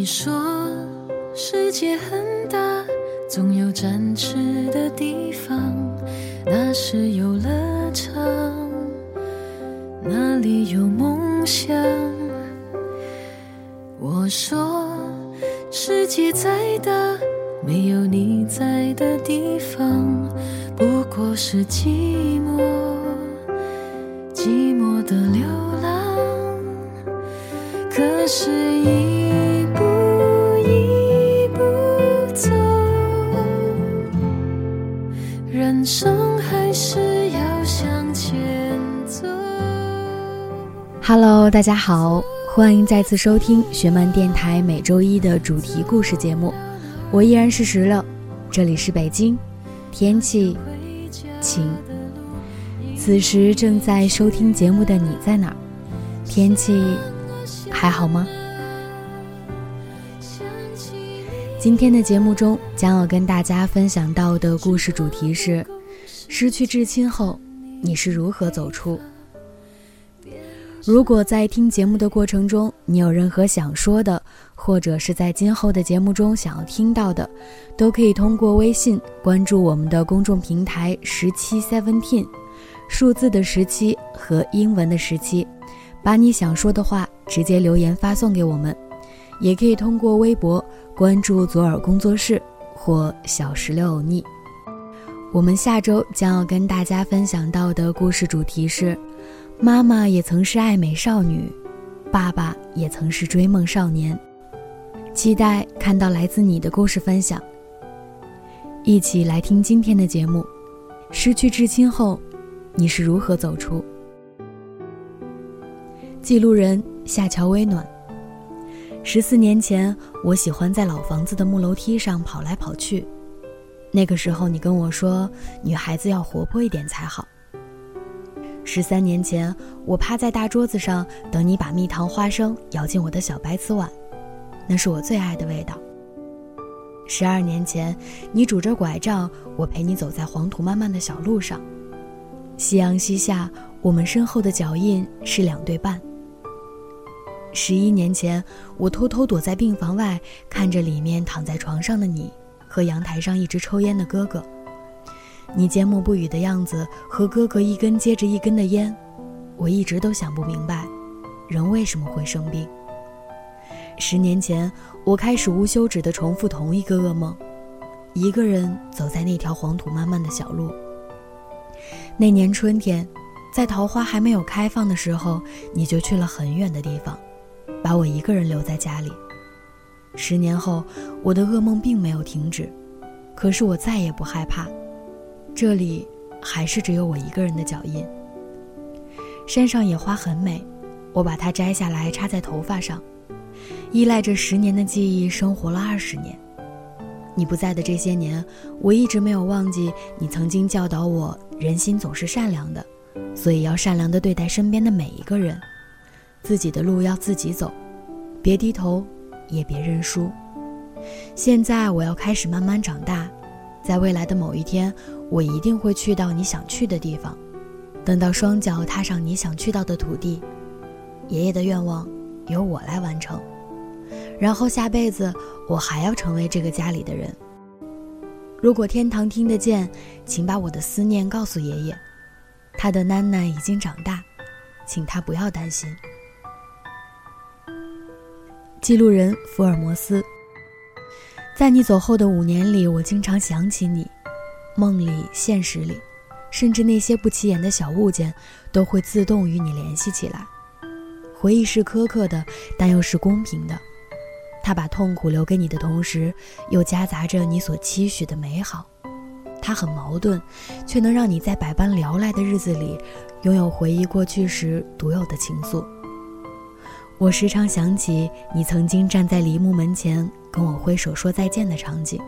你说世界很大，总有展翅的地方，那是游乐场，那里有梦想。我说世界再大，没有你在的地方，不过是寂寞，大家好，欢迎再次收听学漫电台每周一的主题故事节目。我依然是石榴，这里是北京，天气晴。此时正在收听节目的你在哪？天气还好吗？今天的节目中将要跟大家分享到的故事主题是：失去至亲后，你是如何走出？如果在听节目的过程中，你有任何想说的，或者是在今后的节目中想要听到的，都可以通过微信关注我们的公众平台“十七 Seventeen”，数字的十七和英文的十七，把你想说的话直接留言发送给我们。也可以通过微博关注左耳工作室或小石榴欧尼。我们下周将要跟大家分享到的故事主题是。妈妈也曾是爱美少女，爸爸也曾是追梦少年。期待看到来自你的故事分享。一起来听今天的节目。失去至亲后，你是如何走出？记录人夏乔微暖。十四年前，我喜欢在老房子的木楼梯上跑来跑去。那个时候，你跟我说，女孩子要活泼一点才好。十三年前，我趴在大桌子上等你把蜜糖花生舀进我的小白瓷碗，那是我最爱的味道。十二年前，你拄着拐杖，我陪你走在黄土漫漫的小路上。夕阳西下，我们身后的脚印是两对半。十一年前，我偷偷躲在病房外，看着里面躺在床上的你和阳台上一直抽烟的哥哥。你缄默不语的样子和哥哥一根接着一根的烟，我一直都想不明白，人为什么会生病。十年前，我开始无休止地重复同一个噩梦，一个人走在那条黄土漫漫的小路。那年春天，在桃花还没有开放的时候，你就去了很远的地方，把我一个人留在家里。十年后，我的噩梦并没有停止，可是我再也不害怕。这里还是只有我一个人的脚印。山上野花很美，我把它摘下来插在头发上，依赖着十年的记忆生活了二十年。你不在的这些年，我一直没有忘记你曾经教导我：人心总是善良的，所以要善良地对待身边的每一个人，自己的路要自己走，别低头，也别认输。现在我要开始慢慢长大，在未来的某一天。我一定会去到你想去的地方，等到双脚踏上你想去到的土地，爷爷的愿望由我来完成，然后下辈子我还要成为这个家里的人。如果天堂听得见，请把我的思念告诉爷爷，他的囡囡已经长大，请他不要担心。记录人福尔摩斯，在你走后的五年里，我经常想起你。梦里、现实里，甚至那些不起眼的小物件，都会自动与你联系起来。回忆是苛刻的，但又是公平的。它把痛苦留给你的同时，又夹杂着你所期许的美好。它很矛盾，却能让你在百般聊赖的日子里，拥有回忆过去时独有的情愫。我时常想起你曾经站在梨木门前跟我挥手说再见的场景。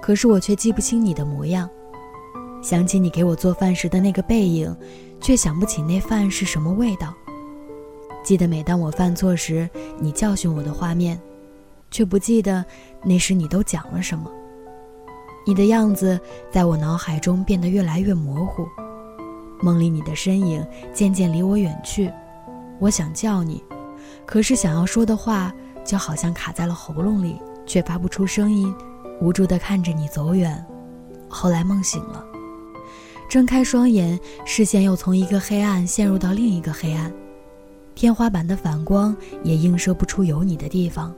可是我却记不清你的模样，想起你给我做饭时的那个背影，却想不起那饭是什么味道。记得每当我犯错时，你教训我的画面，却不记得那时你都讲了什么。你的样子在我脑海中变得越来越模糊，梦里你的身影渐渐离我远去。我想叫你，可是想要说的话就好像卡在了喉咙里，却发不出声音，无助地看着你走远。后来梦醒了，睁开双眼，视线又从一个黑暗陷入到另一个黑暗，天花板的反光也映射不出有你的地方，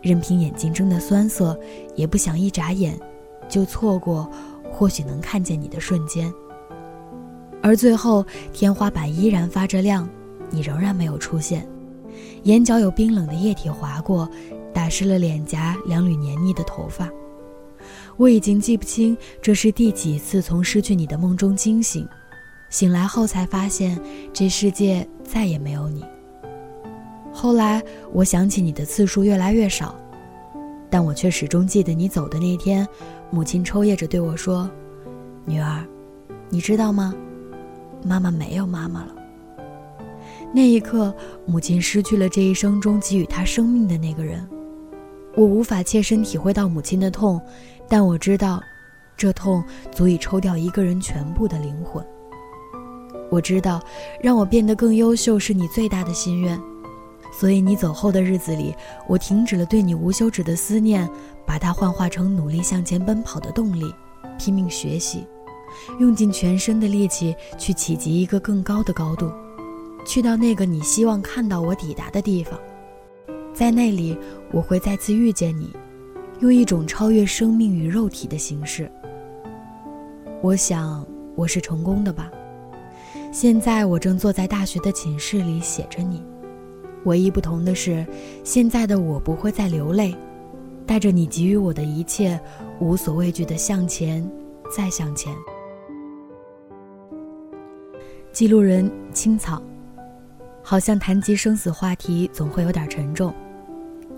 任凭眼睛睁得酸涩，也不想一眨眼就错过或许能看见你的瞬间。而最后，天花板依然发着亮，你仍然没有出现。眼角有冰冷的液体划过，打湿了脸颊两缕黏腻的头发。我已经记不清这是第几次从失去你的梦中惊醒，醒来后才发现这世界再也没有你。后来我想起你的次数越来越少，但我却始终记得你走的那天，母亲抽噎着对我说：“女儿，你知道吗？妈妈没有妈妈了。”那一刻，母亲失去了这一生中给予她生命的那个人。我无法切身体会到母亲的痛，但我知道，这痛足以抽掉一个人全部的灵魂。我知道，让我变得更优秀是你最大的心愿，所以你走后的日子里，我停止了对你无休止的思念，把它幻化成努力向前奔跑的动力，拼命学习，用尽全身的力气去企及一个更高的高度。去到那个你希望看到我抵达的地方，在那里我会再次遇见你，用一种超越生命与肉体的形式。我想我是成功的吧。现在我正坐在大学的寝室里写着你，唯一不同的是，现在的我不会再流泪，带着你给予我的一切，无所畏惧的向前，再向前。记录人青草。好像谈及生死话题，总会有点沉重。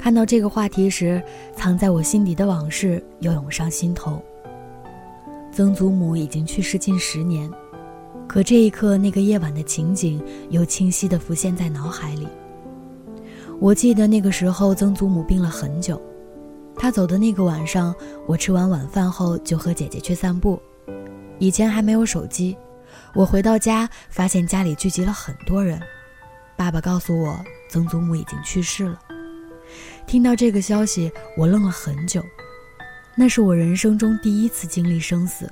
看到这个话题时，藏在我心底的往事又涌上心头。曾祖母已经去世近十年，可这一刻那个夜晚的情景又清晰地浮现在脑海里。我记得那个时候，曾祖母病了很久。她走的那个晚上，我吃完晚饭后就和姐姐去散步。以前还没有手机，我回到家发现家里聚集了很多人。爸爸告诉我，曾祖母已经去世了。听到这个消息，我愣了很久。那是我人生中第一次经历生死。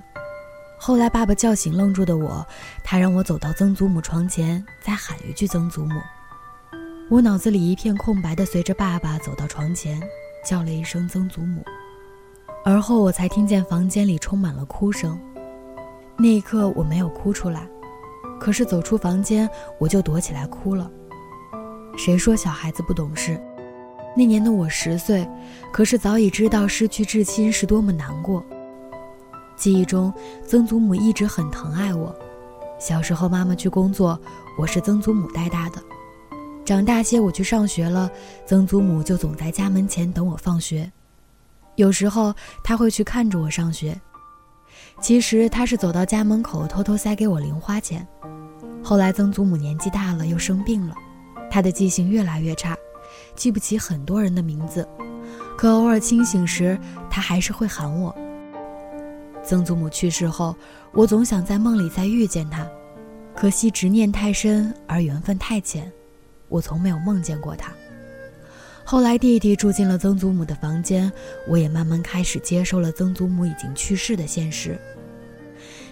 后来，爸爸叫醒愣住的我，他让我走到曾祖母床前，再喊一句“曾祖母”。我脑子里一片空白的，随着爸爸走到床前，叫了一声“曾祖母”。而后，我才听见房间里充满了哭声。那一刻，我没有哭出来。可是走出房间，我就躲起来哭了。谁说小孩子不懂事？那年的我十岁，可是早已知道失去至亲是多么难过。记忆中，曾祖母一直很疼爱我。小时候妈妈去工作，我是曾祖母带大的。长大些，我去上学了，曾祖母就总在家门前等我放学。有时候，她会去看着我上学。其实他是走到家门口，偷偷塞给我零花钱。后来曾祖母年纪大了，又生病了，她的记性越来越差，记不起很多人的名字。可偶尔清醒时，他还是会喊我。曾祖母去世后，我总想在梦里再遇见他，可惜执念太深，而缘分太浅，我从没有梦见过他。后来弟弟住进了曾祖母的房间，我也慢慢开始接受了曾祖母已经去世的现实。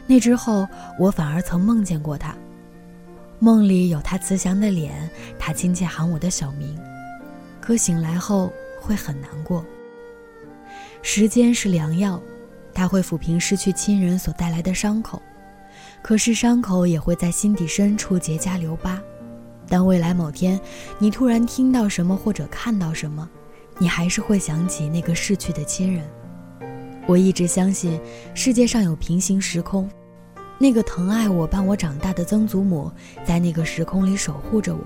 那之后，我反而曾梦见过他，梦里有他慈祥的脸，他亲切喊我的小名，可醒来后会很难过。时间是良药，它会抚平失去亲人所带来的伤口，可是伤口也会在心底深处结痂留疤。当未来某天，你突然听到什么或者看到什么，你还是会想起那个逝去的亲人。我一直相信世界上有平行时空，那个疼爱我、伴我长大的曾祖母在那个时空里守护着我，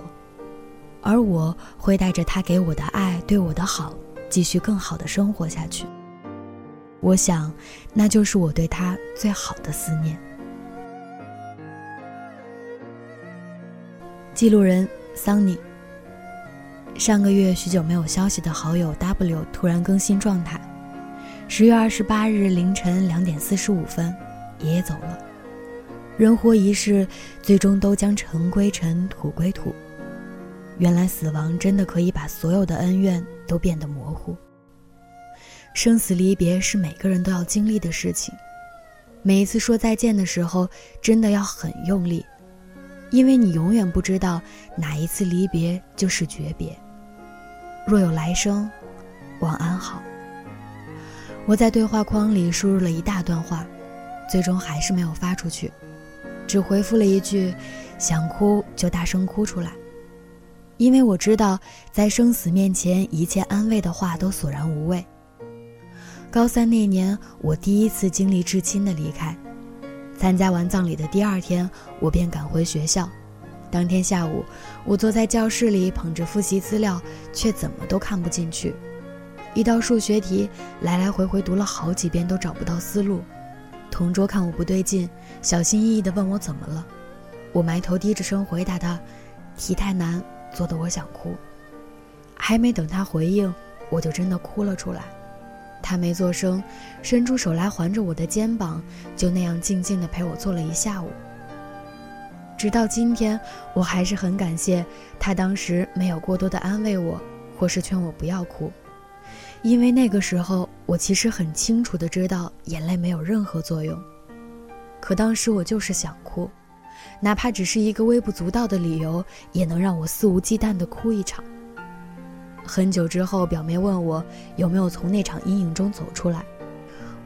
而我会带着他给我的爱、对我的好，继续更好的生活下去。我想，那就是我对他最好的思念。记录人桑尼。上个月许久没有消息的好友 W 突然更新状态。十月二十八日凌晨两点四十五分，爷爷走了。人活一世，最终都将尘归尘，土归土。原来死亡真的可以把所有的恩怨都变得模糊。生死离别是每个人都要经历的事情，每一次说再见的时候，真的要很用力，因为你永远不知道哪一次离别就是诀别。若有来生，晚安好。我在对话框里输入了一大段话，最终还是没有发出去，只回复了一句：“想哭就大声哭出来。”因为我知道，在生死面前，一切安慰的话都索然无味。高三那年，我第一次经历至亲的离开。参加完葬礼的第二天，我便赶回学校。当天下午，我坐在教室里捧着复习资料，却怎么都看不进去。一道数学题，来来回回读了好几遍都找不到思路。同桌看我不对劲，小心翼翼地问我怎么了。我埋头低着声回答他：“题太难，做得我想哭。”还没等他回应，我就真的哭了出来。他没做声，伸出手来环着我的肩膀，就那样静静地陪我坐了一下午。直到今天，我还是很感谢他当时没有过多的安慰我，或是劝我不要哭，因为那个时候我其实很清楚的知道眼泪没有任何作用。可当时我就是想哭，哪怕只是一个微不足道的理由，也能让我肆无忌惮的哭一场。很久之后，表妹问我有没有从那场阴影中走出来。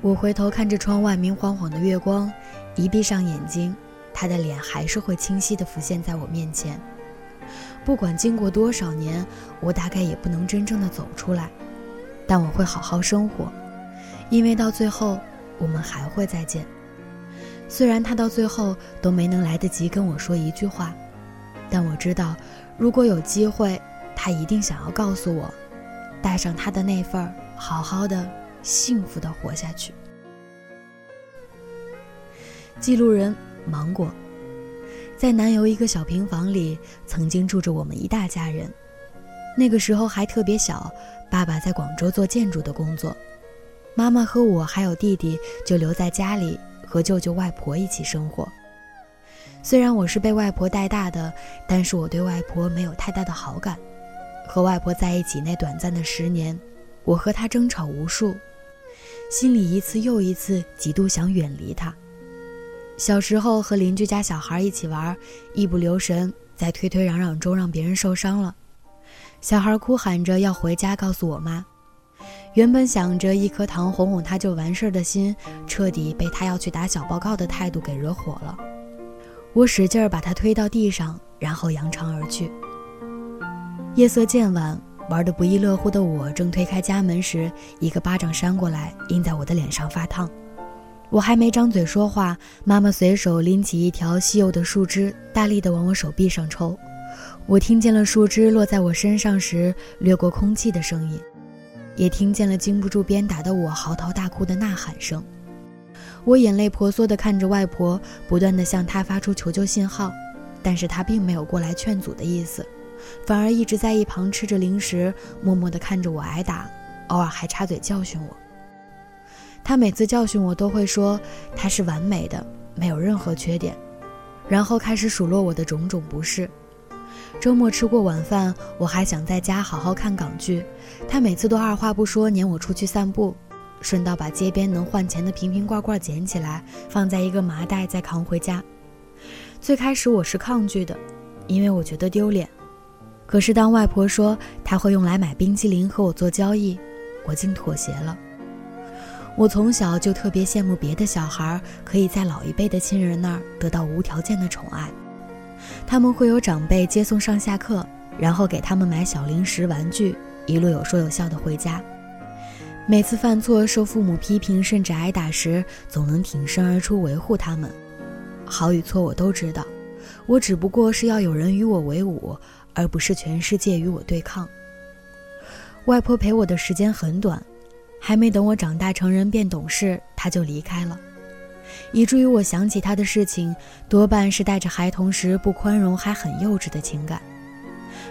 我回头看着窗外明晃晃的月光，一闭上眼睛，她的脸还是会清晰地浮现在我面前。不管经过多少年，我大概也不能真正的走出来，但我会好好生活，因为到最后我们还会再见。虽然他到最后都没能来得及跟我说一句话，但我知道，如果有机会。他一定想要告诉我，带上他的那份，好好的、幸福的活下去。记录人芒果，在南邮一个小平房里，曾经住着我们一大家人。那个时候还特别小，爸爸在广州做建筑的工作，妈妈和我还有弟弟就留在家里和舅舅外婆一起生活。虽然我是被外婆带大的，但是我对外婆没有太大的好感。和外婆在一起那短暂的十年，我和她争吵无数，心里一次又一次极度想远离她。小时候和邻居家小孩一起玩，一不留神在推推嚷嚷中让别人受伤了，小孩哭喊着要回家告诉我妈。原本想着一颗糖哄哄他就完事儿的心，彻底被他要去打小报告的态度给惹火了。我使劲儿把他推到地上，然后扬长而去。夜色渐晚，玩得不亦乐乎的我正推开家门时，一个巴掌扇过来，印在我的脸上发烫。我还没张嘴说话，妈妈随手拎起一条稀有的树枝，大力地往我手臂上抽。我听见了树枝落在我身上时掠过空气的声音，也听见了经不住鞭打的我嚎啕大哭的呐喊声。我眼泪婆娑地看着外婆，不断地向她发出求救信号，但是她并没有过来劝阻的意思。反而一直在一旁吃着零食，默默地看着我挨打，偶尔还插嘴教训我。他每次教训我都会说他是完美的，没有任何缺点，然后开始数落我的种种不是。周末吃过晚饭，我还想在家好好看港剧，他每次都二话不说撵我出去散步，顺道把街边能换钱的瓶瓶罐罐捡起来，放在一个麻袋再扛回家。最开始我是抗拒的，因为我觉得丢脸。可是，当外婆说她会用来买冰淇淋和我做交易，我竟妥协了。我从小就特别羡慕别的小孩可以在老一辈的亲人那儿得到无条件的宠爱，他们会有长辈接送上下课，然后给他们买小零食、玩具，一路有说有笑的回家。每次犯错受父母批评甚至挨打时，总能挺身而出维护他们。好与错我都知道，我只不过是要有人与我为伍。而不是全世界与我对抗。外婆陪我的时间很短，还没等我长大成人变懂事，她就离开了，以至于我想起他的事情，多半是带着孩童时不宽容还很幼稚的情感。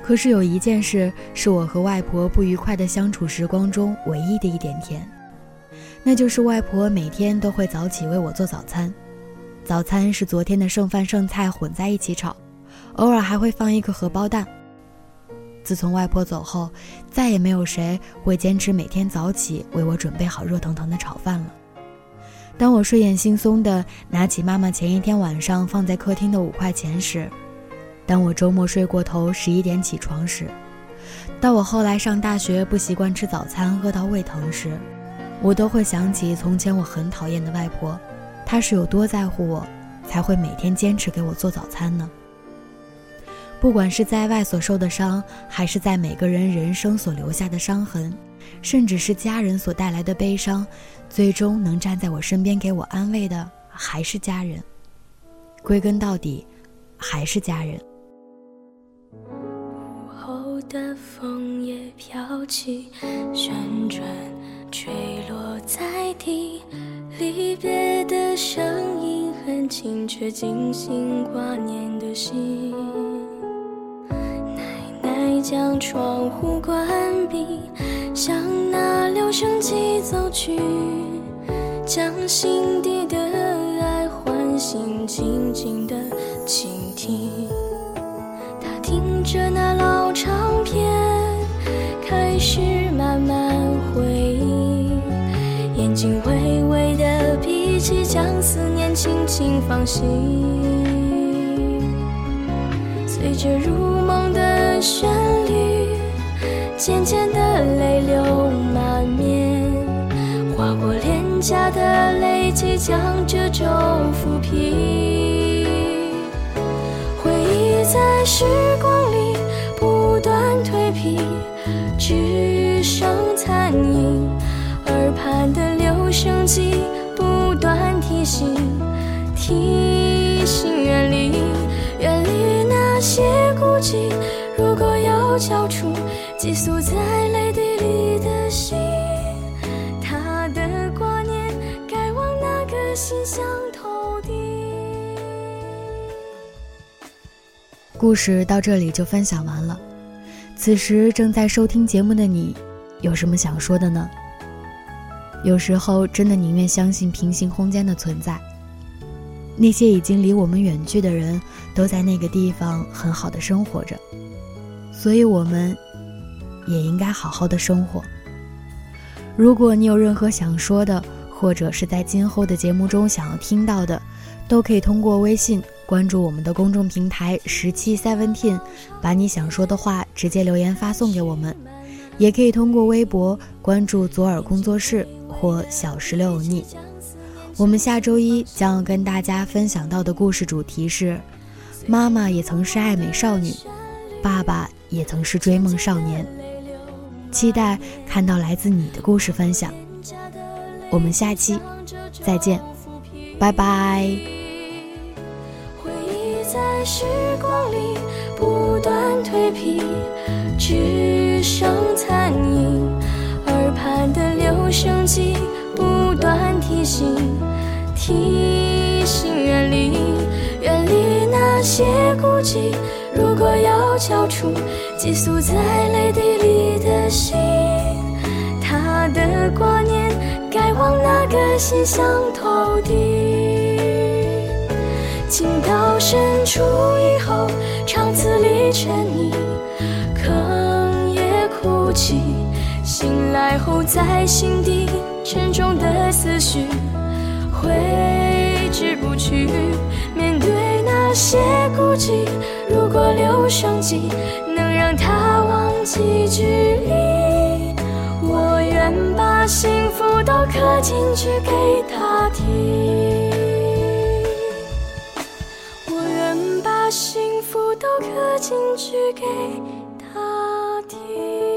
可是有一件事是我和外婆不愉快的相处时光中唯一的一点甜，那就是外婆每天都会早起为我做早餐，早餐是昨天的剩饭剩菜混在一起炒。偶尔还会放一个荷包蛋。自从外婆走后，再也没有谁会坚持每天早起为我准备好热腾腾的炒饭了。当我睡眼惺忪地拿起妈妈前一天晚上放在客厅的五块钱时，当我周末睡过头十一点起床时，到我后来上大学不习惯吃早餐饿到胃疼时，我都会想起从前我很讨厌的外婆，她是有多在乎我，才会每天坚持给我做早餐呢？不管是在外所受的伤，还是在每个人人生所留下的伤痕，甚至是家人所带来的悲伤，最终能站在我身边给我安慰的，还是家人。归根到底，还是家人。午后的枫叶飘起，旋转坠落在地，离别的声音很轻，却惊醒挂念的心。将窗户关闭，向那留声机走去，将心底的爱唤醒，静静的倾听。他听着那老唱片，开始慢慢回忆，眼睛微微的闭起，将思念轻轻放行，随着入梦的旋律。渐渐的泪流满面，划过脸颊的泪即将褶皱抚平。回忆在时光里不断蜕皮，只剩残影。耳畔的留声机不断提醒，提醒远离，远离那些孤寂。如果要交出。寄宿在泪滴里的心，他的挂念该往哪个心乡投递？故事到这里就分享完了。此时正在收听节目的你，有什么想说的呢？有时候真的宁愿相信平行空间的存在，那些已经离我们远去的人，都在那个地方很好的生活着，所以我们。也应该好好的生活。如果你有任何想说的，或者是在今后的节目中想要听到的，都可以通过微信关注我们的公众平台十七 seventeen，把你想说的话直接留言发送给我们；也可以通过微博关注左耳工作室或小石榴腻。我们下周一将要跟大家分享到的故事主题是：妈妈也曾是爱美少女，爸爸也曾是追梦少年。期待看到来自你的故事分享，我们下期再见，拜拜。回忆在时光里不断蜕皮，只剩残影。耳畔的留声机不断提醒，提醒远离，远离那些孤寂。如果要交出寄宿在泪滴里的心，他的挂念该往哪个心乡投递？情到深处以后，长词里沉溺，哽咽哭泣，醒来后在心底沉重的思绪挥之不去。面对些孤寂。如果留声机能让他忘记距离，我愿把幸福都刻进去给他听。我愿把幸福都刻进去给他听。